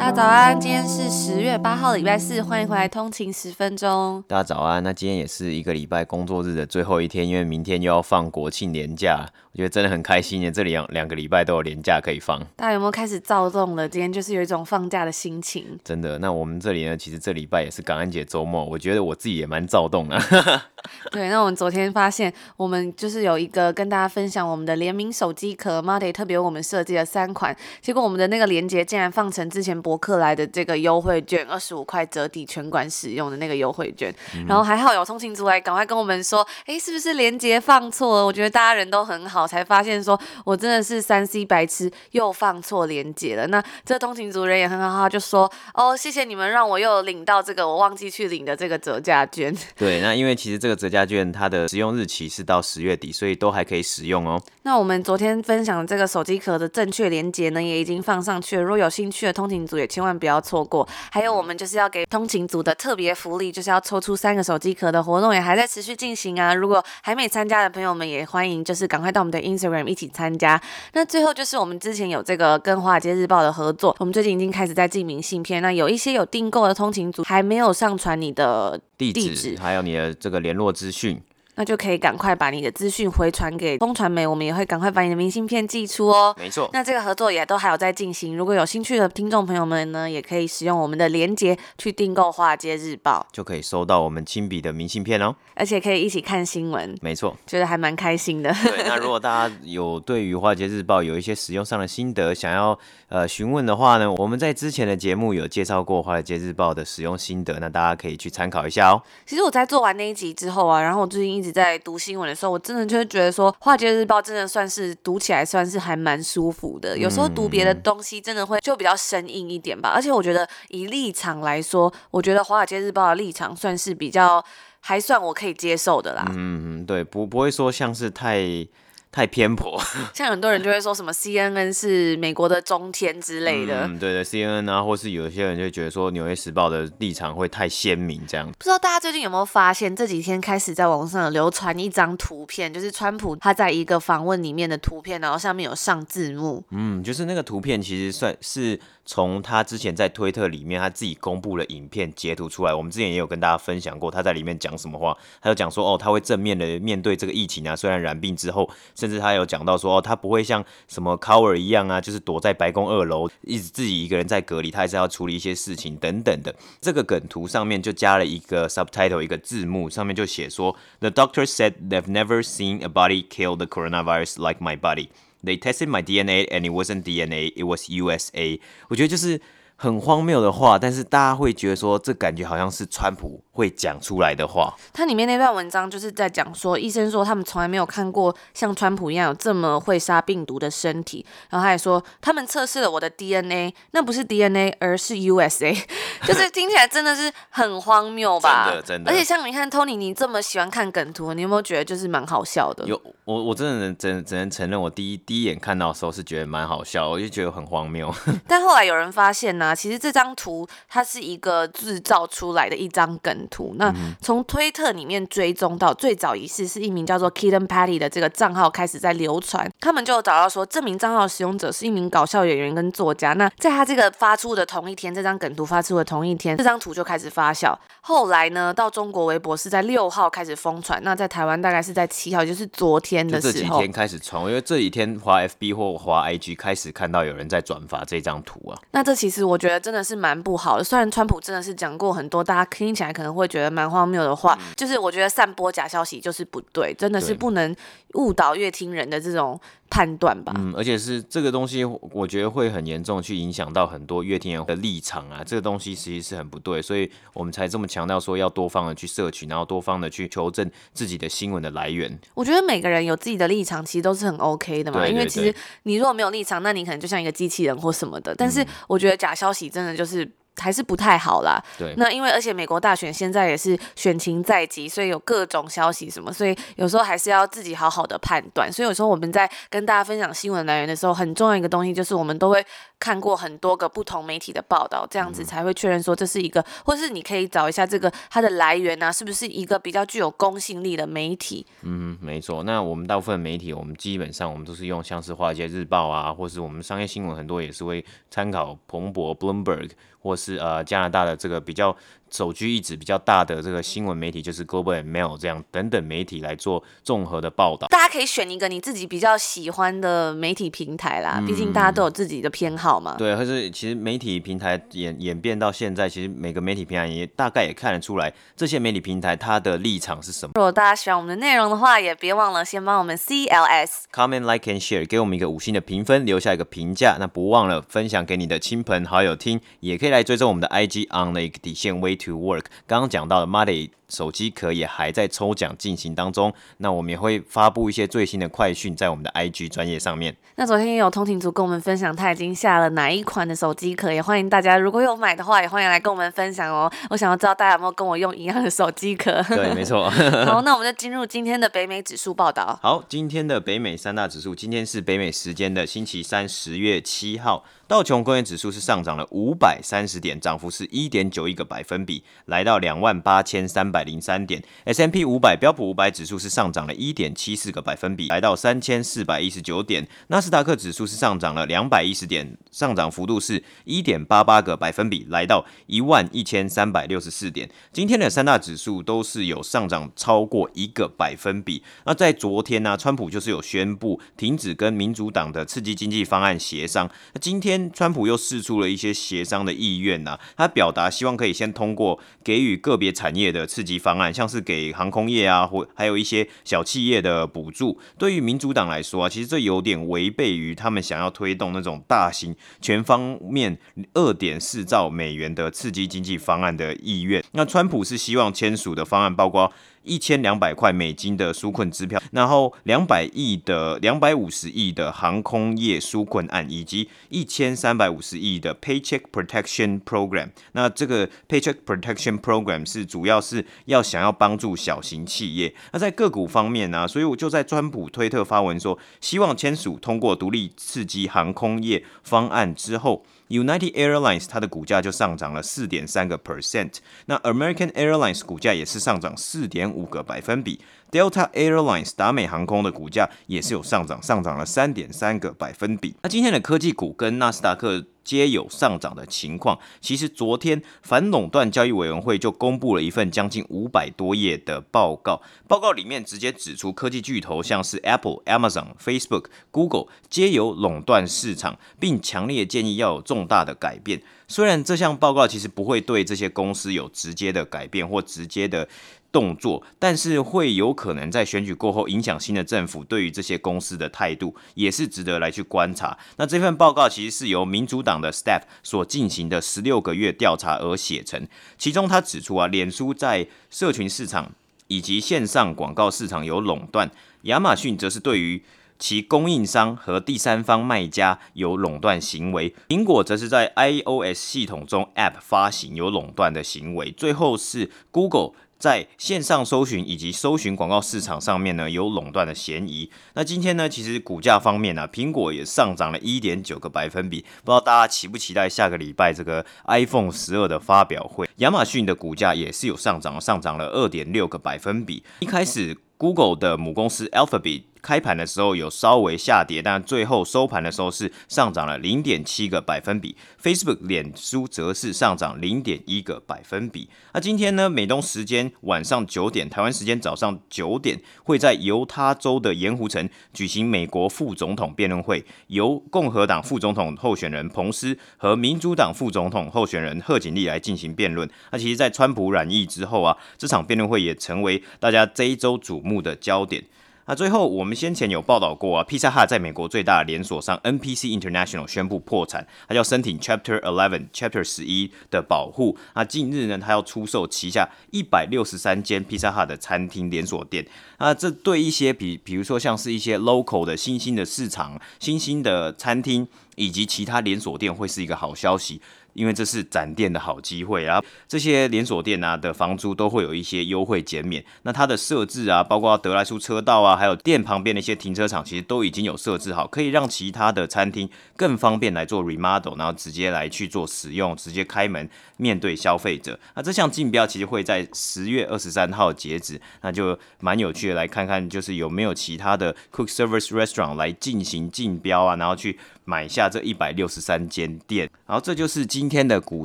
大家早安，今天是十月八号，礼拜四，欢迎回来通勤十分钟。大家早安，那今天也是一个礼拜工作日的最后一天，因为明天又要放国庆年假，我觉得真的很开心耶，这两两个礼拜都有年假可以放。大家有没有开始躁动了？今天就是有一种放假的心情。真的，那我们这里呢，其实这礼拜也是感恩节周末，我觉得我自己也蛮躁动的。对，那我们昨天发现，我们就是有一个跟大家分享我们的联名手机壳，Mate 特别为我们设计了三款，结果我们的那个链接竟然放成之前博客来的这个优惠券，二十五块折抵全馆使用的那个优惠券。嗯、然后还好有通勤族来赶快跟我们说，哎，是不是连接放错了？我觉得大家人都很好，才发现说我真的是三 C 白痴，又放错连接了。那这通勤族人也很好，他就说，哦，谢谢你们让我又领到这个我忘记去领的这个折价券。对，那因为其实这个折价券它的使用日期是到十月底，所以都还可以使用哦。那我们昨天分享的这个手机壳的正确连接呢，也已经放上去了。如果有兴趣的通勤族也千万不要错过。还有我们就是要给通勤族的特别福利，就是要抽出三个手机壳的活动也还在持续进行啊。如果还没参加的朋友们也欢迎，就是赶快到我们的 Instagram 一起参加。那最后就是我们之前有这个跟华尔街日报的合作，我们最近已经开始在寄明信片。那有一些有订购的通勤族还没有上传你的地址，地址还有你的这个联络资讯。那就可以赶快把你的资讯回传给风传媒，我们也会赶快把你的明信片寄出哦。没错，那这个合作也都还有在进行，如果有兴趣的听众朋友们呢，也可以使用我们的链接去订购《华尔街日报》，就可以收到我们亲笔的明信片哦。而且可以一起看新闻，没错，觉得还蛮开心的。对，那如果大家有对于《华尔街日报》有一些使用上的心得，想要呃询问的话呢，我们在之前的节目有介绍过《华尔街日报》的使用心得，那大家可以去参考一下哦。其实我在做完那一集之后啊，然后我最近一直在读新闻的。时候我真的就会觉得说，《华尔街日报》真的算是读起来算是还蛮舒服的。有时候读别的东西真的会就比较生硬一点吧。而且我觉得以立场来说，我觉得《华尔街日报》的立场算是比较还算我可以接受的啦。嗯，对，不不会说像是太。太偏颇，像很多人就会说什么 CNN 是美国的中天之类的，嗯，对对，CNN 啊，或是有些人就觉得说《纽约时报》的立场会太鲜明，这样。不知道大家最近有没有发现，这几天开始在网上流传一张图片，就是川普他在一个访问里面的图片，然后上面有上字幕。嗯，就是那个图片其实算是从他之前在推特里面他自己公布了影片截图出来。我们之前也有跟大家分享过他在里面讲什么话，他就讲说哦，他会正面的面对这个疫情啊，虽然染病之后。甚至他有讲到说，哦，他不会像什么考尔一样啊，就是躲在白宫二楼，一直自己一个人在隔离，他还是要处理一些事情等等的。这个梗图上面就加了一个 subtitle，一个字幕，上面就写说：The doctor said they've never seen a body kill the coronavirus like my body. They tested my DNA and it wasn't DNA, it was USA。我觉得就是。很荒谬的话，但是大家会觉得说，这感觉好像是川普会讲出来的话。它里面那段文章就是在讲说，医生说他们从来没有看过像川普一样有这么会杀病毒的身体。然后他也说，他们测试了我的 DNA，那不是 DNA，而是 USA，就是听起来真的是很荒谬吧？真的，真的。而且像你看，Tony，你这么喜欢看梗图，你有没有觉得就是蛮好笑的？有，我我真的能只只能承认，我第一第一眼看到的时候是觉得蛮好笑，我就觉得很荒谬。但后来有人发现呢、啊，其实这张图它是一个制造出来的一张梗图。那从推特里面追踪到最早一次是一名叫做 Kitten Patty 的这个账号开始在流传，他们就找到说这名账号使用者是一名搞笑演员跟作家。那在他这个发出的同一天，这张梗图发出的同一天，这张图就开始发酵。后来呢，到中国微博是在六号开始疯传，那在台湾大概是在七号，就是昨天的时候。这几天开始传，因为这几天滑 FB 或滑 IG 开始看到有人在转发这张图啊。那这其实我觉得真的是蛮不好的。虽然川普真的是讲过很多大家听起来可能会觉得蛮荒谬的话，嗯，就是我觉得散播假消息就是不对，真的是不能误导乐听人的这种。判断吧，嗯，而且是这个东西，我觉得会很严重，去影响到很多乐听人的立场啊。这个东西其实是很不对，所以我们才这么强调说要多方的去摄取，然后多方的去求证自己的新闻的来源。我觉得每个人有自己的立场，其实都是很 OK 的嘛。因为其实你如果没有立场，那你可能就像一个机器人或什么的。但是我觉得假消息真的就是。还是不太好啦。对。那因为而且美国大选现在也是选情在即，所以有各种消息什么，所以有时候还是要自己好好的判断。所以有时候我们在跟大家分享新闻来源的时候，很重要一个东西就是我们都会看过很多个不同媒体的报道，这样子才会确认说这是一个，或是你可以找一下这个它的来源啊，是不是一个比较具有公信力的媒体？嗯，没错。那我们大部分媒体，我们基本上我们都是用像是华尔街日报啊，或是我们商业新闻很多也是会参考彭博 （Bloomberg） 或是呃加拿大的这个比较。首屈一指比较大的这个新闻媒体就是 Global and Mail 这样等等媒体来做综合的报道。大家可以选一个你自己比较喜欢的媒体平台啦，毕竟大家都有自己的偏好嘛。嗯、对，或是其实媒体平台演演变到现在，其实每个媒体平台也大概也看得出来，这些媒体平台它的立场是什么。如果大家喜欢我们的内容的话，也别忘了先帮我们 CLS comment like and share，给我们一个五星的评分，留下一个评价。那不忘了分享给你的亲朋好友听，也可以来追踪我们的 IG on 的一个底线 way to work。刚刚讲到的 Mate 手机壳也还在抽奖进行当中，那我们也会发布一些最新的快讯在我们的 IG 专业上面。那昨天也有通勤族跟我们分享他已经下了哪一款的手机壳，也欢迎大家如果有买的话，也欢迎来跟我们分享哦。我想要知道大家有没有跟我用一样的手机壳？对，没错。好，那我们就进入今天的北美指数报道。好，今天的北美三大指数，今天是北美时间的星期三，十月七号。道琼工业指数是上涨了五百三十点，涨幅是一点九一个百分比，来到两万八千三百零三点。，S M P 五百标普五百指数是上涨了一点七四个百分比，来到三千四百一十九点。纳斯达克指数是上涨了两百一十点，上涨幅度是一点八八个百分比，来到一万一千三百六十四点。今天的三大指数都是有上涨超过一个百分比。那在昨天呢、川普就是有宣布停止跟民主党的刺激经济方案协商。那今天。川普又释出了一些协商的意愿呐，他表达希望可以先通过给予个别产业的刺激方案，像是给航空业啊，或还有一些小企业的补助。对于民主党来说啊，其实这有点违背于他们想要推动那种大型全方面二点四兆美元的刺激经济方案的意愿。那川普是希望签署的方案包括。一千两百块美金的纾困支票，然后两百亿的两百五十亿的航空业纾困案，以及一千三百五十亿的 Paycheck Protection Program。那这个 Paycheck Protection Program 是主要是要想要帮助小型企业。那在个股方面呢、所以我就在川普推特发文说，希望签署通过独立刺激航空业方案之后。United Airlines 它的股价就上涨了四点三个 percent，那 American Airlines 股价也是上涨四点五个百分比。Delta Airlines 达美航空的股价也是有上涨，上涨了三点三个百分比。那今天的科技股跟纳斯达克皆有上涨的情况。其实昨天反垄断交易委员会就公布了一份将近五百多页的报告，报告里面直接指出科技巨头像是 Apple、Amazon、Facebook、Google 皆有垄断市场，并强烈建议要有重大的改变。虽然这项报告其实不会对这些公司有直接的改变或直接的。动作，但是会有可能在选举过后影响新的政府对于这些公司的态度，也是值得来去观察。那这份报告其实是由民主党的 staff 所进行的十六个月调查而写成，其中他指出啊，脸书在社群市场以及线上广告市场有垄断，亚马逊则是对于其供应商和第三方卖家有垄断行为，苹果则是在 iOS 系统中 App 发行有垄断的行为，最后是 Google。在线上搜寻以及搜寻广告市场上面呢，有垄断的嫌疑。那今天呢，其实股价方面呢，苹果也上涨了一点九个百分比。不知道大家期不期待下个礼拜这个 iPhone 十二的发表会？亚马逊的股价也是有上涨，上涨了二点六个百分比。一开始。Google 的母公司 Alphabet 开盘的时候有稍微下跌，但最后收盘的时候是上涨了零点七个百分比。Facebook 脸书则是上涨零点一个百分比。那今天呢，美东时间晚上九点，台湾时间早上九点，会在犹他州的盐湖城举行美国副总统辩论会，由共和党副总统候选人彭斯和民主党副总统候选人贺锦丽来进行辩论。那其实，在川普染疫之后啊，这场辩论会也成为大家这一周瞩目的焦点。那最后，我们先前有报道过啊，披萨哈在美国最大的连锁商 NPC International 宣布破产，他要申请 Chapter Eleven Chapter 十一的保护。那近日呢，他要出售旗下一百六十三间披萨哈的餐厅连锁店。那这对一些比，比如说像是一些 local 的新兴的市场、新兴的餐厅以及其他连锁店，会是一个好消息。因为这是展店的好机会，然后这些连锁店啊的房租都会有一些优惠减免。那它的设置啊，包括得来速车道啊，还有店旁边的一些停车场，其实都已经有设置好，可以让其他的餐厅更方便来做 remodel，然后直接来去做使用，直接开门面对消费者。那这项竞标其实会在十月二十三号截止，那就蛮有趣的，来看看就是有没有其他的 cook service restaurant 来进行竞标啊，然后去。买下这一百六十三间店，然后这就是今天的股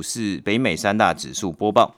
市北美三大指数播报。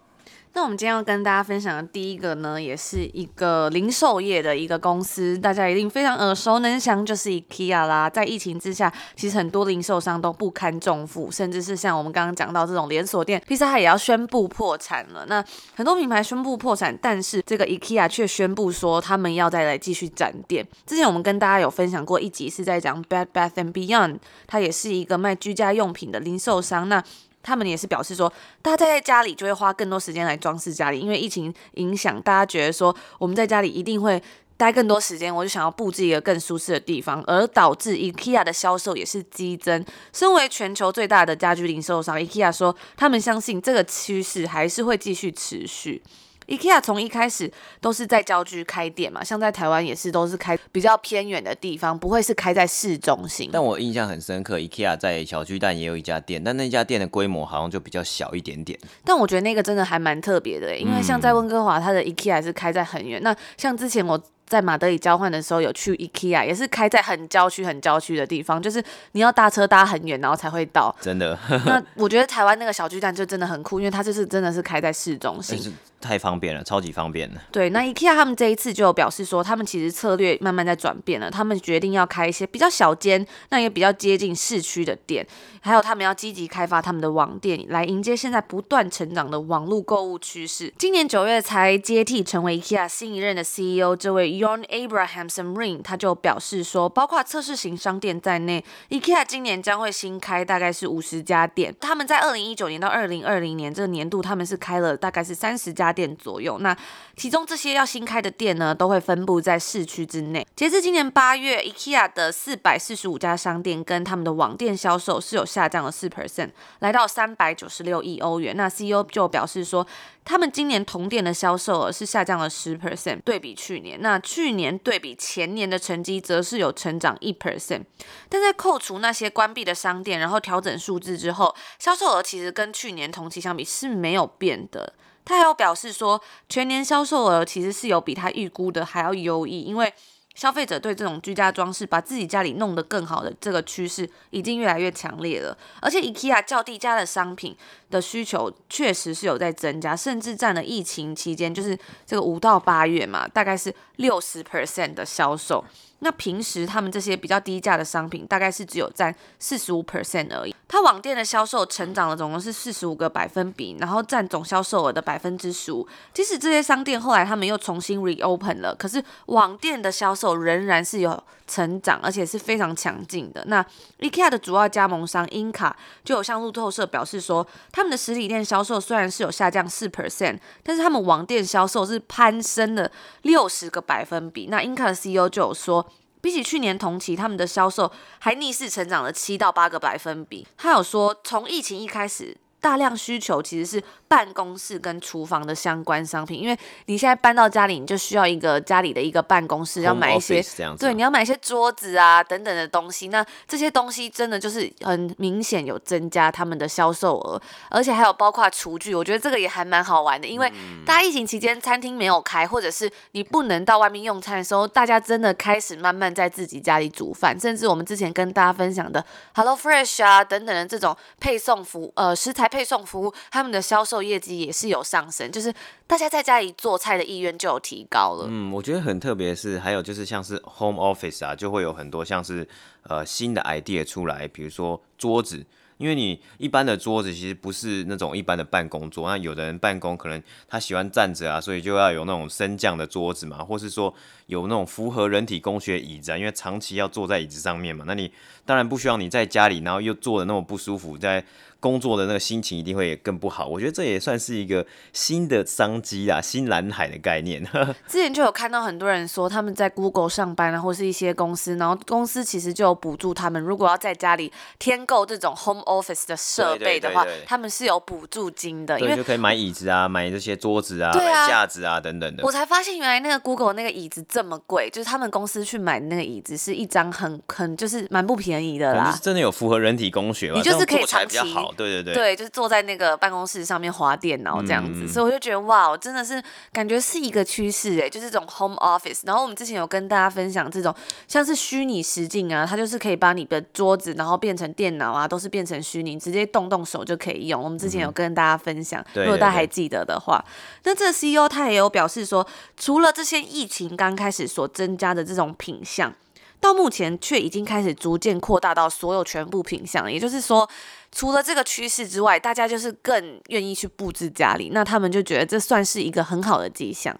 那我们今天要跟大家分享的第一个呢，也是一个零售业的一个公司，大家一定非常耳熟能详，就是 IKEA 啦。在疫情之下，其实很多零售商都不堪重负，甚至是像我们刚刚讲到这种连锁店，披萨它也要宣布破产了。那很多品牌宣布破产，但是这个 IKEA 却宣布说他们要再来继续展店。之前我们跟大家有分享过一集，是在讲 Bed Bath and Beyond，它也是一个卖居家用品的零售商。那他们也是表示说，大家待在家里就会花更多时间来装饰家里，因为疫情影响，大家觉得说我们在家里一定会待更多时间，我就想要布置一个更舒适的地方，而导致 IKEA 的销售也是激增。身为全球最大的家居零售商，IKEA 说他们相信这个趋势还是会继续持续。IKEA 从一开始都是在郊区开店嘛，像在台湾也是都是开比较偏远的地方，不会是开在市中心。但我印象很深刻，IKEA 在小巨蛋也有一家店，但那家店的规模好像就比较小一点点。但我觉得那个真的还蛮特别的，因为像在温哥华，它的 IKEA 是开在很远。嗯、那像之前我。在马德里交换的时候，有去 IKEA，也是开在很郊区、很郊区的地方，就是你要搭车搭很远，然后才会到。真的。那 我觉得台湾那个小巨蛋就真的很酷，因为它就是真的是开在市中心。太方便了，超级方便了。对，那 IKEA 他们这一次就表示说，他们其实策略慢慢在转变了，他们决定要开一些比较小间，那也比较接近市区的店，还有他们要积极开发他们的网店，来迎接现在不断成长的网络购物趋势。今年九月才接替成为 IKEA 新一任的 CEO，这位 Yon Abrahamson Ring，他就表示说，包括测试型商店在内，IKEA 今年将会新开大概是五十家店。他们在二零一九年到二零二零年这个年度，他们是开了大概是三十家。店左右，那其中这些要新开的店呢，都会分布在市区之内。截至今年八月，IKEA 的四百四十五家商店跟他们的网店销售是有下降了四 percent，来到三百九十六亿欧元。那 CEO 就表示说，他们今年同店的销售额是下降了十 percent，对比去年。那去年对比前年的成绩则是有成长一 percent，但在扣除那些关闭的商店，然后调整数字之后，销售额其实跟去年同期相比是没有变的。他还有表示说，全年销售额其实是有比他预估的还要优异，因为消费者对这种居家装饰，把自己家里弄得更好的这个趋势已经越来越强烈了。而且，IKEA 较低价的商品的需求确实是有在增加，甚至占了疫情期间，就是这个五到八月嘛，大概是六十 percent 的销售。那平时他们这些比较低价的商品，大概是只有占四十五 percent 而已。它网店的销售成长了总共是四十五个百分比，然后占总销售额的百分之十五。即使这些商店后来他们又重新 reopen 了，可是网店的销售仍然是有成长，而且是非常强劲的。那 IKEA 的主要加盟商 Ingka 就有向路透社表示说，他们的实体店销售虽然是有下降四 percent，但是他们网店销售是攀升了六十个百分比。那 Ingka 的 CEO 就有说。比起去年同期，他们的销售还逆势成长了七到八个百分比。他有说，从疫情一开始，大量需求其实是办公室跟厨房的相关商品，因为你现在搬到家里，你就需要一个家里的一个办公室，要买一些，对，你要买一些桌子啊等等的东西。那这些东西真的就是很明显有增加他们的销售额，而且还有包括厨具，我觉得这个也还蛮好玩的，因为大家疫情期间餐厅没有开，或者是你不能到外面用餐的时候，大家真的开始慢慢在自己家里煮饭，甚至我们之前跟大家分享的 Hello Fresh 啊等等的这种配送服，呃，食材。配送服务，他们的销售业绩也是有上升，就是大家在家里做菜的意愿就有提高了。嗯，我觉得很特别是，还有就是像是 home office 啊，就会有很多像是呃新的 idea 出来，比如说桌子。因为你一般的桌子其实不是那种一般的办公桌，那有的人办公可能他喜欢站着啊，所以就要有那种升降的桌子嘛，或是说有那种符合人体工学椅子啊，因为长期要坐在椅子上面嘛，那你当然不需要你在家里，然后又坐得那么不舒服，在工作的那个心情一定会更不好。我觉得这也算是一个新的商机啊，新蓝海的概念。之前就有看到很多人说他们在 Google 上班啊，或是一些公司，然后公司其实就有补助他们，如果要在家里添购这种 Home Office 的设备的话，对对对对，他们是有补助金的，因为就可以买椅子啊，买这些桌子啊，啊买架子啊等等的。我才发现原来那个 Google 那个椅子这么贵，就是他们公司去买那个椅子是一张很很就是蛮不便宜的啦。是真的有符合人体工学吗？你就是可以长期对对对，对，就是坐在那个办公室上面划电脑这样子，嗯、所以我就觉得哇，真的是感觉是一个趋势哎，就是这种 home office。然后我们之前有跟大家分享这种像是虚拟实境啊，它就是可以把你的桌子然后变成电脑啊，都是变成虚拟，直接动动手就可以用。我们之前有跟大家分享，嗯、如果大家还记得的话，对对对，那这个 CEO 他也有表示说，除了这些疫情刚开始所增加的这种品相。到目前却已经开始逐渐扩大到所有全部品项，也就是说，除了这个趋势之外，大家就是更愿意去布置家里，那他们就觉得这算是一个很好的迹象。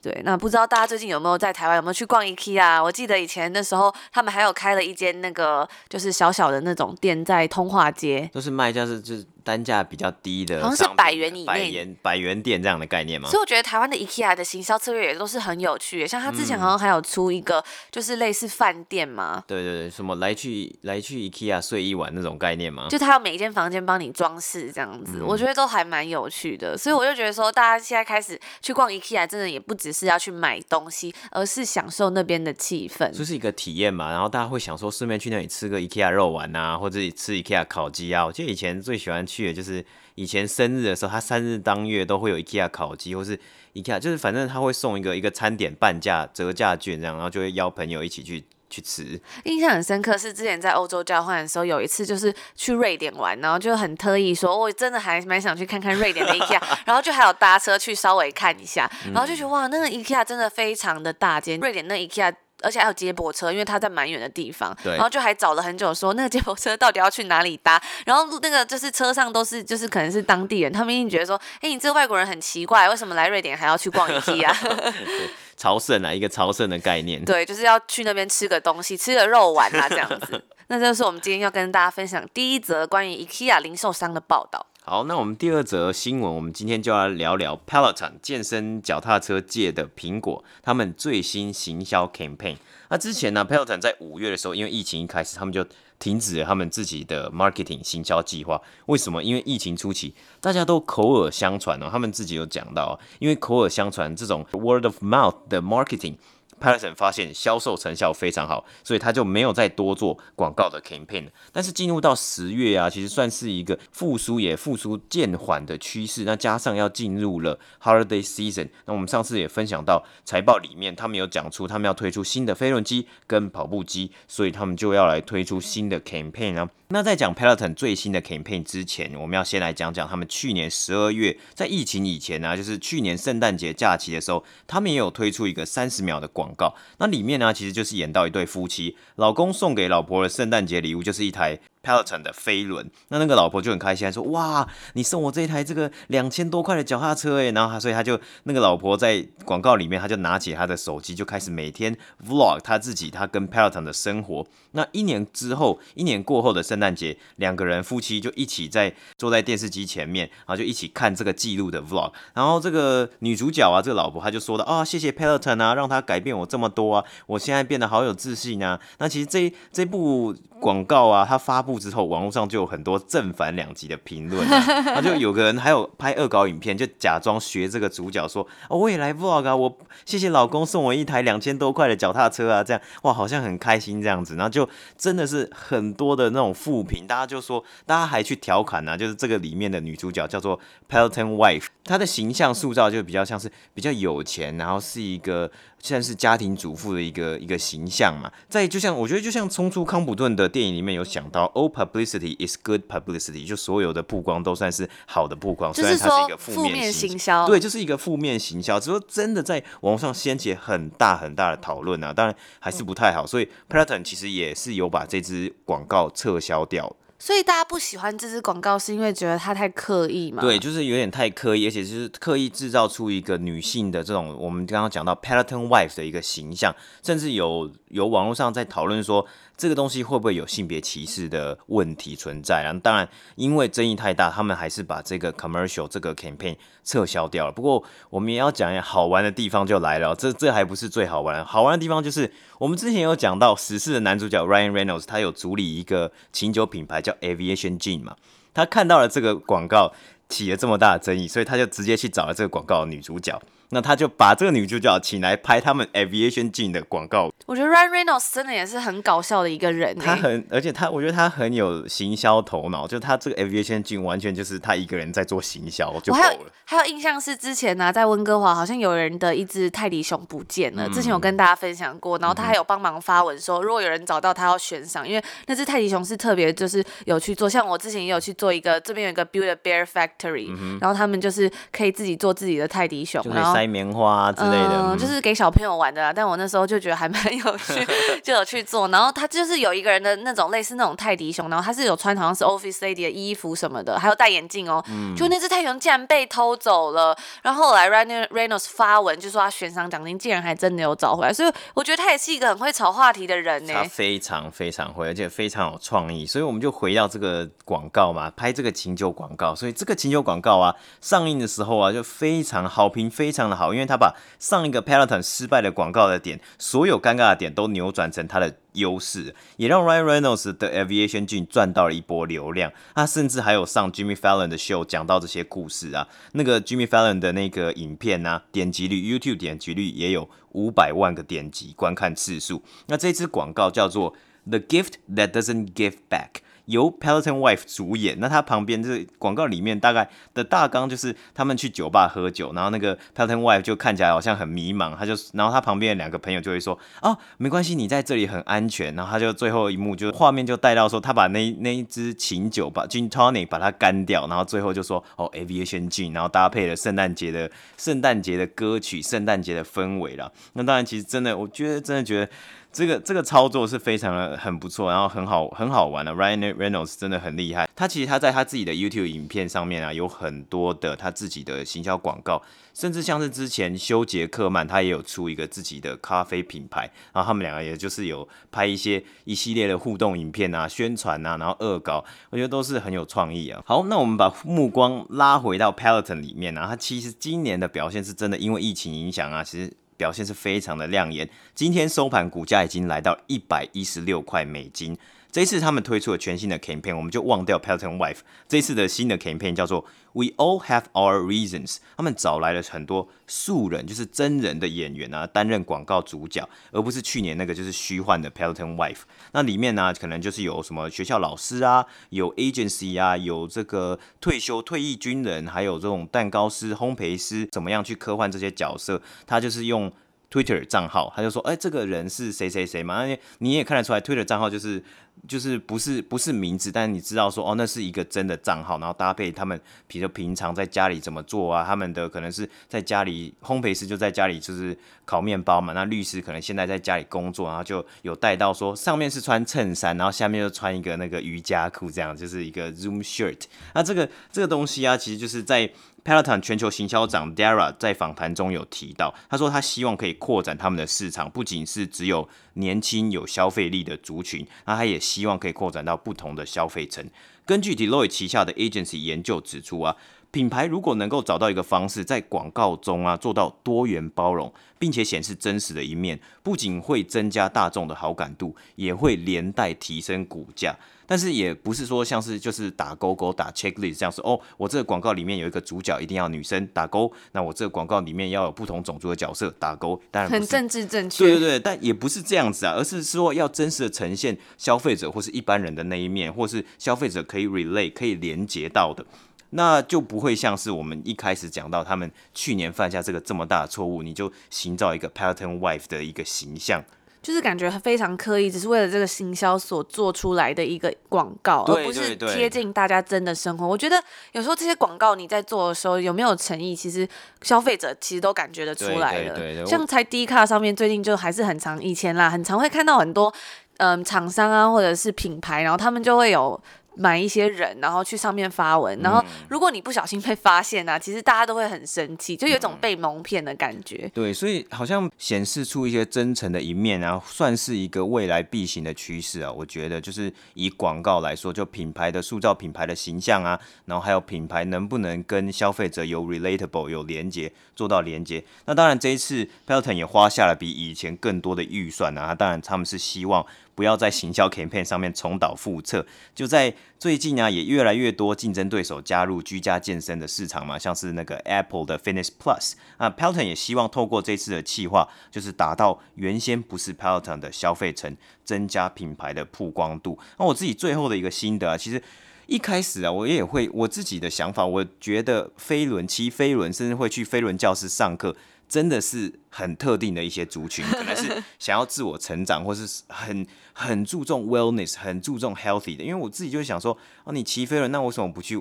对，那不知道大家最近有没有在台湾有没有去逛 IKEA？我记得以前的时候，他们还有开了一间那个就是小小的那种店在通化街，都是卖家是就是。单价比较低的，好像是百元以内，百元百元店这样的概念吗？所以我觉得台湾的 IKEA 的行销策略也都是很有趣的，像他之前好像还有出一个，就是类似饭店嘛、嗯。对对对，什么来去来去 IKEA 睡一晚那种概念吗？就他要每一间房间帮你装饰这样子，嗯、我觉得都还蛮有趣的。所以我就觉得说，大家现在开始去逛 IKEA，真的也不只是要去买东西，而是享受那边的气氛。就是一个体验嘛，然后大家会想说，顺便去那里吃个 IKEA 肉丸啊，或者吃 IKEA 烤鸡啊。我记得以前最喜欢去的就是。以前生日的时候，他生日当月都会有 IKEA 烤鸡，或是 IKEA，就是反正他会送一个一个餐点半价折价券这样，然后就会邀朋友一起去去吃。印象很深刻是之前在欧洲交换的时候，有一次就是去瑞典玩，然后就很特意说，我真的还蛮想去看看瑞典的 IKEA，然后就还有搭车去稍微看一下，然后就觉得哇，那个 IKEA 真的非常的大间，瑞典那 IKEA。而且还有接驳车，因为他在蛮远的地方，对然后就还找了很久，说那个接驳车到底要去哪里搭？然后那个就是车上都是就是可能是当地人，他们一定觉得说，哎，你这个外国人很奇怪，为什么来瑞典还要去逛 IKEA？朝圣啊，一个朝圣的概念。对，就是要去那边吃个东西，吃个肉丸啊这样子。那这就是我们今天要跟大家分享第一则关于 IKEA 零售商的报道。好，那我们第二则新闻，我们今天就要聊聊 Peloton 健身脚踏车界的苹果，他们最新行销 campaign。那之前呢，Peloton 在五月的时候，因为疫情一开始，他们就停止了他们自己的 marketing 行销计划。为什么？因为疫情初期，大家都口耳相传哦，他们自己有讲到，因为口耳相传这种 word of mouth 的 marketing。Peloton 发现销售成效非常好，所以他就没有再多做广告的 campaign。但是进入到十月啊，其实算是一个复苏也复苏渐缓的趋势。那加上要进入了 holiday season，那我们上次也分享到财报里面，他们有讲出他们要推出新的飞轮机跟跑步机，所以他们就要来推出新的 campaign 啊。那在讲 Peloton 最新的 campaign 之前，我们要先来讲讲他们去年十二月在疫情以前呢、啊，就是去年圣诞节假期的时候，他们也有推出一个三十秒的广广告。那里面呢，其实就是演到一对夫妻，老公送给老婆的圣诞节礼物就是一台 Peloton 的飞轮。那那个老婆就很开心，说：“哇，你送我这一台这个两千多块的脚踏车诶。”然后他所以他就那个老婆在广告里面，他就拿起他的手机，就开始每天 vlog 他自己他跟 Peloton 的生活。那一年之后，一年过后的圣诞节，两个人夫妻就一起在坐在电视机前面，然后就一起看这个记录的 vlog。然后这个女主角啊，这个老婆，她就说了啊、谢谢 Peloton 啊，让他改变我这么多啊，我现在变得好有自信啊。那其实这这部广告啊，它发布之后，网络上就有很多正反两极的评论、啊。那就有个人还有拍恶搞影片，就假装学这个主角说，哦，我也来 vlog 啊，我谢谢老公送我一台两千多块的脚踏车啊，这样哇，好像很开心这样子，然后就。真的是很多的那种负评，大家就说，大家还去调侃呢、啊，就是这个里面的女主角叫做 Peloton Wife，她的形象塑造就比较像是比较有钱，然后是一个像是家庭主妇的一个一个形象嘛。在就像我觉得，就像冲出康普顿的电影里面有讲到，All publicity is good publicity，就所有的曝光都算是好的曝光，虽然它是一个负面行销，对，就是一个负面行销，只是说真的在网络上掀起很大很大的讨论啊，当然还是不太好，所以 Peloton 其实也。也是有把这支广告撤销掉，所以大家不喜欢这支广告，是因为觉得它太刻意嘛？对，就是有点太刻意，而且就是刻意制造出一个女性的这种，我们刚刚讲到 Peloton wife 的一个形象，甚至有有网络上在讨论说，这个东西会不会有性别歧视的问题存在？然后当然，因为争议太大，他们还是把这个 commercial 这个 campaign 撤销掉了。不过，我们也要讲一下好玩的地方就来了，这这还不是最好玩，好玩的地方就是我们之前有讲到，死侍的男主角 Ryan Reynolds 他有主理一个琴酒品牌叫 Aviation Gin 嘛，他看到了这个广告起了这么大的争议，所以他就直接去找了这个广告的女主角。那他就把这个女主角请来拍他们 Aviation Gin 的广告。我觉得 Ryan Reynolds 真的也是很搞笑的一个人。他很，而且他，我觉得他很有行销头脑。就他这个 Aviation Gin 完全就是他一个人在做行销就够了。我还有还有印象是之前呢、啊，在温哥华好像有人的一只泰迪熊不见了。嗯、之前有跟大家分享过，然后他还有帮忙发文说，如果有人找到他要悬赏，因为那只泰迪熊是特别就是有去做。像我之前也有去做一个，这边有一个 Build a Bear Factory，、嗯、然后他们就是可以自己做自己的泰迪熊，然后塞棉花。之类的，嗯，就是给小朋友玩的啦。但我那时候就觉得还蛮有趣，就有去做。然后他就是有一个人的那种类似那种泰迪熊，然后他是有穿好像是 Office Lady 的衣服什么的，还有戴眼镜哦。嗯。就那只泰迪熊竟然被偷走了。然后后来 Ryan Reynolds 发文就说他悬赏奖金竟然还真的有找回来，所以我觉得他也是一个很会炒话题的人呢。他非常非常会，而且非常有创意。所以我们就回到这个广告嘛，拍这个琴酒广告。所以这个琴酒广告啊，上映的时候啊，就非常好评，非常的好，因为他把上一个 Peloton 失败的广告的点，所有尴尬的点都扭转成他的优势，也让 Ryan Reynolds 的 Aviation Gin 赚到了一波流量。他甚至还有上 Jimmy Fallon 的 show 讲到这些故事啊。那个 Jimmy Fallon 的那个影片啊，点击率 YouTube 点击率也有五百万个点击观看次数。那这支广告叫做 The Gift That Doesn't Give Back。由 Peloton Wife 主演，那他旁边这广告里面大概的大纲就是他们去酒吧喝酒，然后那个 Peloton Wife 就看起来好像很迷茫，他就然后他旁边的两个朋友就会说，哦，没关系，你在这里很安全，然后他就最后一幕就画面就带到说他把那那一支琴酒把 Gin Tonic 把它干掉，然后最后就说哦 Aviation Gin，然后搭配了圣诞节的圣诞节的歌曲，圣诞节的氛围了。那当然其实真的，我觉得真的觉得。这个这个操作是非常的很不错，然后很好很好玩的。Ryan Reynolds 真的很厉害，他其实他在他自己的 YouTube 影片上面啊，有很多的他自己的行销广告，甚至像是之前休杰克曼他也有出一个自己的咖啡品牌，然后他们两个也就是有拍一些一系列的互动影片啊、宣传啊，然后恶搞，我觉得都是很有创意啊。好，那我们把目光拉回到 Peloton 里面啊，他其实今年的表现是真的，因为疫情影响啊，其实。表现是非常的亮眼，今天收盘股价已经来到一百一十六块美金。这一次他们推出了全新的 campaign，我们就忘掉 Pelton Wife。这一次的新的 campaign 叫做 We All Have Our Reasons。他们找来了很多素人，就是真人的演员啊，担任广告主角，而不是去年那个就是虚幻的 Pelton Wife。那里面呢、可能就是有什么学校老师啊，有 agency 啊，有这个退休退役军人，还有这种蛋糕师、烘焙师，怎么样去科幻这些角色？他就是用 Twitter 账号，他就说，哎，这个人是谁谁谁嘛？那你也看得出来，Twitter 账号就是。就是不是不是名字，但你知道说哦，那是一个真的账号，然后搭配他们，比如平常在家里怎么做啊，他们的可能是在家里烘焙师就在家里就是烤面包嘛，那律师可能现在在家里工作，然后就有带到说上面是穿衬衫，然后下面就穿一个那个瑜伽裤，这样就是一个 Zoom shirt。那这个这个东西啊，其实就是在 Peloton 全球行销长 Dara 在访谈中有提到，他说他希望可以扩展他们的市场，不仅是只有年轻有消费力的族群，那他也希望可以扩展到不同的消费层。根据 Deloitte 旗下的 agency 研究指出啊，品牌如果能够找到一个方式，在广告中啊做到多元包容，并且显示真实的一面，不仅会增加大众的好感度，也会连带提升股价。但是也不是说像是就是打勾勾打 checklist 这样说哦，我这个广告里面有一个主角一定要女生打勾，那我这个广告里面要有不同种族的角色打勾，当然很政治正确。对对对，但也不是这样子啊，而是说要真实的呈现消费者或是一般人的那一面，或是消费者可以 relate 可以连接到的，那就不会像是我们一开始讲到他们去年犯下这个这么大的错误，你就营造一个 Peloton Wife 的一个形象。就是感觉非常刻意，只是为了这个行销所做出来的一个广告，而不是贴近大家真的生活。我觉得有时候这些广告你在做的时候有没有诚意，其实消费者其实都感觉得出来了。像在 Dcard 上面最近就还是很常，以前啦很常会看到很多嗯厂商啊或者是品牌，然后他们就会有。买一些人，然后去上面发文，然后如果你不小心被发现啊，其实大家都会很生气，就有一种被蒙骗的感觉。嗯、对，所以好像显示出一些真诚的一面，然后算是一个未来必行的趋势啊。我觉得就是以广告来说，就品牌的塑造、品牌的形象啊，然后还有品牌能不能跟消费者有 relatable 有连接，做到连接。那当然这一次 Peloton 也花下了比以前更多的预算啊。当然他们是希望。不要在行销 campaign 上面重蹈覆辙。就在最近啊，也越来越多竞争对手加入居家健身的市场嘛，像是那个 Apple 的 Fitness Plus 啊，Peloton 也希望透过这次的企划，就是达到原先不是 Peloton 的消费层，增加品牌的曝光度。那我自己最后的一个心得啊，其实一开始啊，我也会我自己的想法，我觉得飞轮骑飞轮，甚至会去飞轮教室上课。真的是很特定的一些族群，可能是 想要自我成长，或是很很注重 wellness，很注重 healthy 的。因为我自己就想说，哦，你骑飞轮，那为什么不去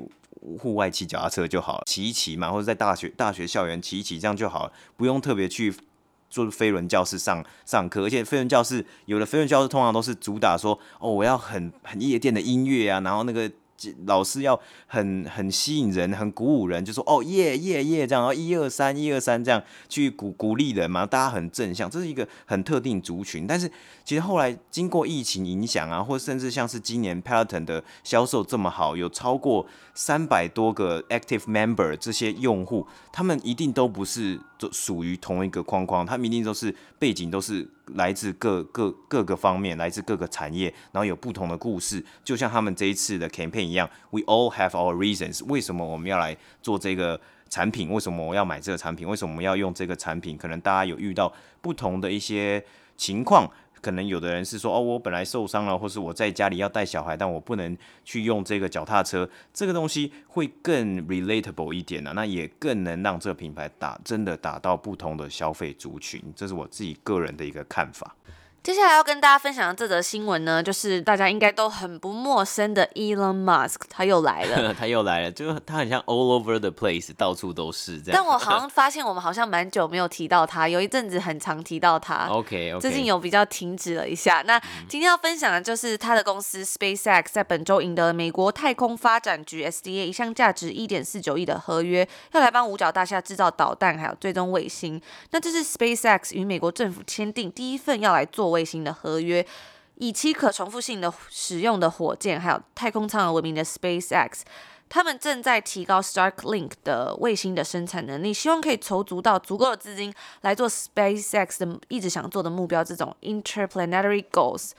户外骑脚踏车就好了，骑一骑嘛，或者在大学大学校园骑一骑，这样就好了，不用特别去做飞轮教室上上课。而且飞轮教室有的飞轮教室通常都是主打说，哦，我要很很夜店的音乐啊，然后那个。老师要很很吸引人，很鼓舞人，就说哦耶耶耶这样，然后一二三一二三这样去鼓鼓励人嘛，大家很正向，这是一个很特定族群。但是其实后来经过疫情影响啊，或甚至像是今年 Peloton 的销售这么好，有超过三百多个 active member 这些用户，他们一定都不是属于同一个框框，他们一定都是背景都是。来自各各各个方面，来自各个产业，然后有不同的故事，就像他们这一次的 campaign 一样，We all have our reasons。为什么我们要来做这个产品？为什么我要买这个产品？为什么我们要用这个产品？可能大家有遇到不同的一些情况。可能有的人是说哦，我本来受伤了，或是我在家里要带小孩，但我不能去用这个脚踏车，这个东西会更 relatable 一点呢、那也更能让这个品牌打真的打到不同的消费族群，这是我自己个人的一个看法。接下来要跟大家分享的这则新闻呢，就是大家应该都很不陌生的 Elon Musk，他又来了，他又来了，就他很像 all over the place，到处都是这样。但我好像发现我们好像蛮久没有提到他，有一阵子很常提到他。OK。最近有比较停止了一下。那今天要分享的就是他的公司 SpaceX 在本周赢得了美国太空发展局 SDA 一项价值一点四九亿的合约，要来帮五角大厦制造导弹，还有追踪卫星。那这是 SpaceX 与美国政府签订第一份要来做卫星的合约，以其可重复性的使用的火箭，还有太空舱而闻名的 SpaceX，他们正在提高 Starlink 的卫星的生产能力，希望可以筹足到足够的资金来做 SpaceX 的一直想做的目标，这种 interplanetary goals。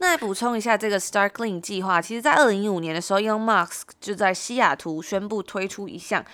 那来补充一下这个 Starlink 计划，其实在二零一五年的时候，Elon Musk 就在西雅图宣布推出一项。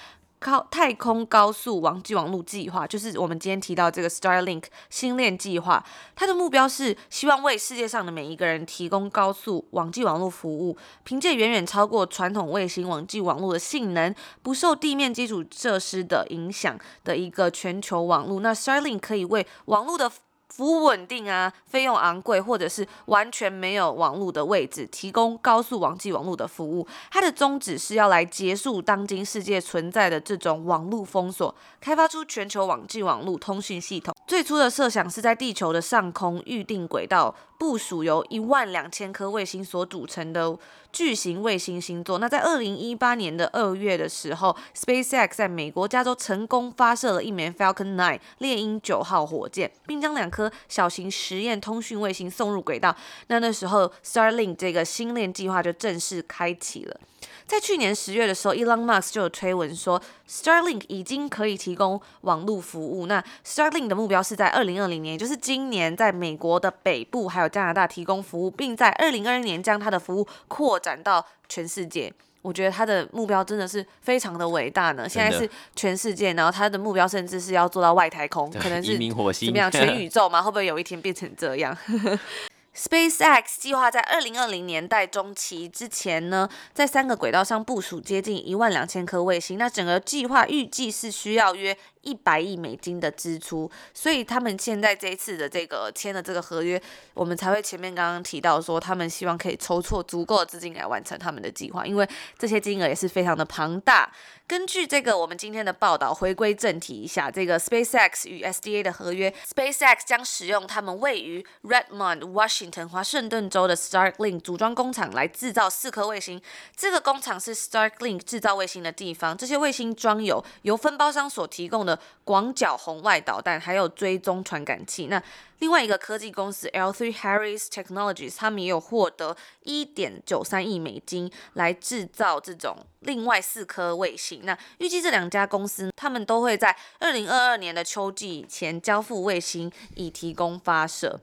靠太空高速网际网络计划，就是我们今天提到这个 Starlink 星链计划。它的目标是希望为世界上的每一个人提供高速网际网络服务，凭借远远超过传统卫星网际网络的性能，不受地面基础设施的影响的一个全球网络。那 Starlink 可以为网络的服务稳定啊，费用昂贵，或者是完全没有网络的位置，提供高速网际网络的服务。它的宗旨是要来结束当今世界存在的这种网络封锁，开发出全球网际网络通讯系统。最初的设想是在地球的上空预定轨道。部署由一万两千颗卫星所组成的巨型卫星星座。那在二零一八年的二月的时候，SpaceX 在美国加州成功发射了一枚 Falcon 9猎鹰九号火箭，并将两颗小型实验通讯卫星送入轨道。那那时候，Starlink 这个星链计划就正式开启了。在去年十月的时候，Elon Musk 就有推文说，Starlink 已经可以提供网络服务。那 Starlink 的目标是在二零二零年，就是今年，在美国的北部还有加拿大提供服务，并在二零二一年将它的服务扩展到全世界。我觉得他的目标真的是非常的伟大呢。现在是全世界，然后他的目标甚至是要做到外太空，可能是怎么样全宇宙嘛？会不会有一天变成这样？SpaceX 计划在二零二零年代中期之前呢，在三个轨道上部署接近一万两千颗卫星。那整个计划预计是需要约一百亿美金的支出，所以他们现在这一次的这个签的这个合约，我们才会前面刚刚提到说，他们希望可以筹措足够的资金来完成他们的计划，因为这些金额也是非常的庞大。根据这个我们今天的报道，回归正题一下，这个 SpaceX 与 SDA 的合约，SpaceX 将使用他们位于 Redmond Washington 华盛顿州的 Starlink 组装工厂来制造四颗卫星。这个工厂是 Starlink 制造卫星的地方，这些卫星装有由分包商所提供的广角红外导弹，还有追踪传感器。那另外一个科技公司 L3 Harris Technologies，他们也有获得一点九三亿美金来制造这种另外四颗卫星。那预计这两家公司，他们都会在二零二二年的秋季前交付卫星，以提供发射。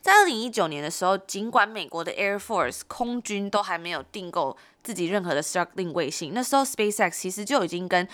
在二零一九年的时候，尽管美国的 Air Force 空军都还没有订购自己任何的 Starlink 卫星，那时候 SpaceX 其实就已经跟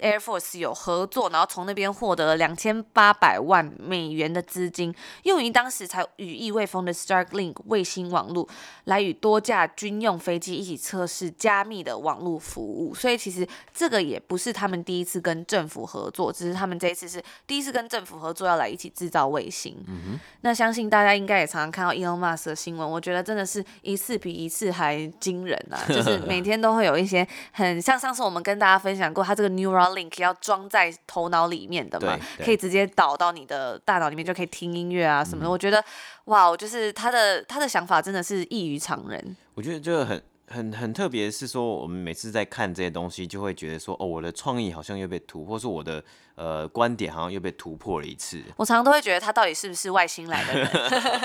Air Force 有合作，然后从那边获得了两千八百万美元的资金，用于当时才羽翼未丰的 Starlink 卫星网络，来与多架军用飞机一起测试加密的网络服务。所以其实这个也不是他们第一次跟政府合作，只是他们这一次是第一次跟政府合作，要来一起制造卫星。嗯哼。那相信大家应该也常常看到 Elon Musk 的新闻，我觉得真的是一次比一次还惊人啊！就是 每天都会有一些很像上次我们跟大家分享过他这个 Neural Link 要装在头脑里面的嘛，可以直接导到你的大脑里面，就可以听音乐啊什么的。嗯、我觉得，哇，就是他的他的想法真的是异于常人。我觉得这个很很很特别，是说我们每次在看这些东西，就会觉得说，哦，我的创意好像又被突破，是我的呃观点好像又被突破了一次。我常常都会觉得他到底是不是外星来的人？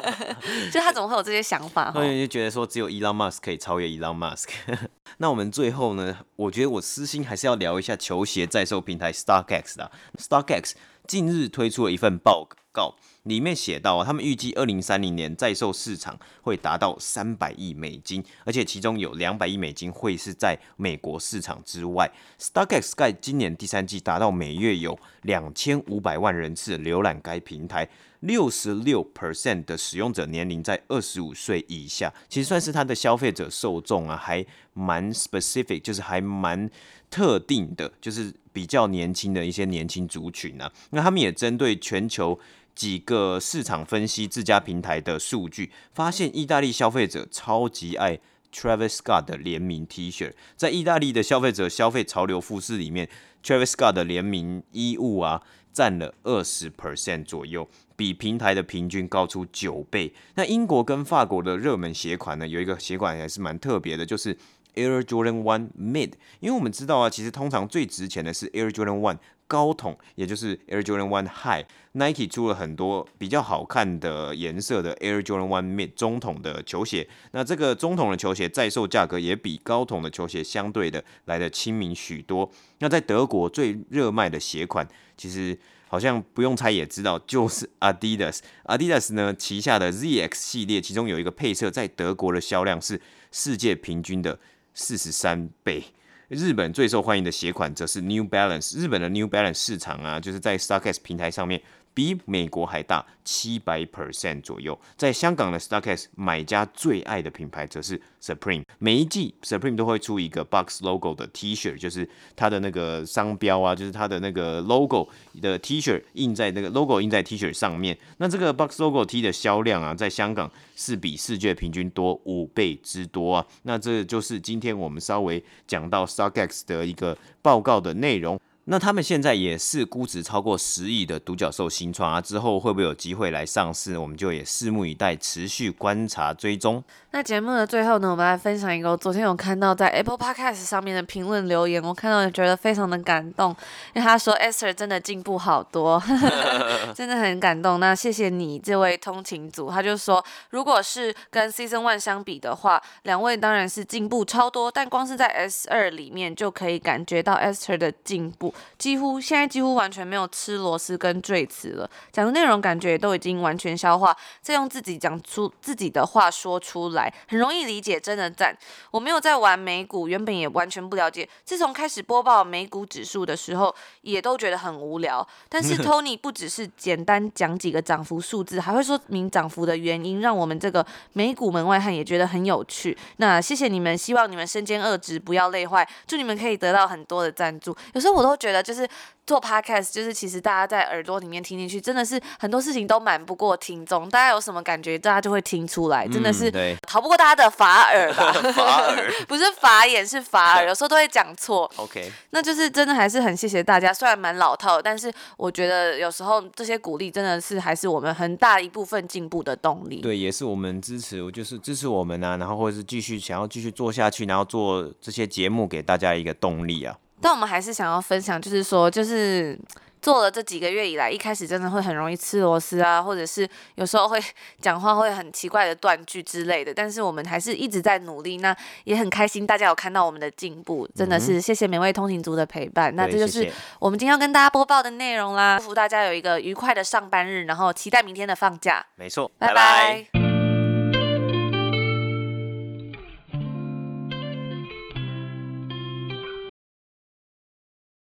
就他怎么会有这些想法？所以就觉得说，只有 Elon Musk 可以超越 Elon Musk。那我们最后呢，我觉得我私心还是要聊一下球鞋在售平台 StockX 的。StockX 近日推出了一份报告。里面写到啊，他们预计二零三零年在售市场会达到三百亿美金，而且其中有两百亿美金会是在美国市场之外。StockX 在今年第三季达到每月有两千五百万人次浏览该平台，六十六 percent 的使用者年龄在二十五岁以下，其实算是它的消费者受众啊，还蛮 specific，就是还蛮特定的，就是比较年轻的一些年轻族群啊。那他们也针对全球。几个市场分析自家平台的数据，发现意大利消费者超级爱 Travis Scott 的联名 T 恤。在意大利的消费者消费潮流服饰里面，Travis Scott 的联名衣物啊，占了二十 percent 左右，比平台的平均高出九倍。那英国跟法国的热门鞋款呢，有一个鞋款还是蛮特别的，就是 Air Jordan One Mid。因为我们知道啊，其实通常最值钱的是 Air Jordan One。高筒，也就是 Air Jordan One High。Nike 出了很多比较好看的颜色的 Air Jordan One Mid 中筒的球鞋。那这个中筒的球鞋在售价格也比高筒的球鞋相对的来得亲民许多。那在德国最热卖的鞋款，其实好像不用猜也知道，就是 Adidas。Adidas 呢旗下的 ZX 系列，其中有一个配色在德国的销量是世界平均的四十三倍。日本最受欢迎的鞋款则是 New Balance。日本的 New Balance 市场啊，就是在 StockX 平台上面。比美国还大七百 percent 左右。在香港的 StockX 买家最爱的品牌则是 Supreme。每一季 Supreme 都会出一个 Box Logo 的 T 恤，就是它的那个商标啊，就是它的那个 logo 的 T 恤印在那个 logo 印在 T 恤上面。那这个 Box Logo T 的销量啊，在香港是比世界平均多五倍之多啊。那这就是今天我们稍微讲到 StockX 的一个报告的内容。那他们现在也是估值超过十亿的独角兽新创啊，之后会不会有机会来上市？我们就也拭目以待，持续观察追踪。那节目的最后呢，我们来分享一个我昨天有看到在 Apple Podcast 上面的评论留言，我看到觉得非常的感动，因为他说 Esther 真的进步好多，真的很感动。那谢谢你这位通勤组，他就说，如果是跟 Season One 相比的话，两位当然是进步超多，但光是在 S 二里面就可以感觉到 Esther 的进步。几乎现在几乎完全没有吃螺丝跟赘词了，讲的内容感觉都已经完全消化，再用自己讲出自己的话说出来，很容易理解，真的赞。我没有在玩美股，原本也完全不了解，自从开始播报美股指数的时候，也都觉得很无聊。但是 Tony 不只是简单讲几个涨幅数字，还会说明涨幅的原因，让我们这个美股门外汉也觉得很有趣。那谢谢你们，希望你们身兼二职，不要累坏，祝你们可以得到很多的赞助。有时候我都。觉得就是做 podcast，就是其实大家在耳朵里面听进去，真的是很多事情都瞒不过听众。大家有什么感觉，大家就会听出来，真的是逃不过大家的法耳吧？嗯、法耳不是法眼，是法耳，有时候都会讲错。OK，那就是真的还是很谢谢大家，虽然蛮老套，但是我觉得有时候这些鼓励真的是还是我们很大一部分进步的动力。对，也是我们支持，就是支持我们啊，然后或者是继续想要继续做下去，然后做这些节目给大家一个动力啊。但我们还是想要分享，就是说，就是做了这几个月以来，一开始真的会很容易吃螺丝啊，或者是有时候会 讲话会很奇怪的断句之类的。但是我们还是一直在努力，那也很开心，大家有看到我们的进步，真的是谢谢每位通勤族的陪伴。嗯、那这就是我们今天要跟大家播报的内容啦。祝福大家有一个愉快的上班日，然后期待明天的放假。没错，拜拜。拜拜。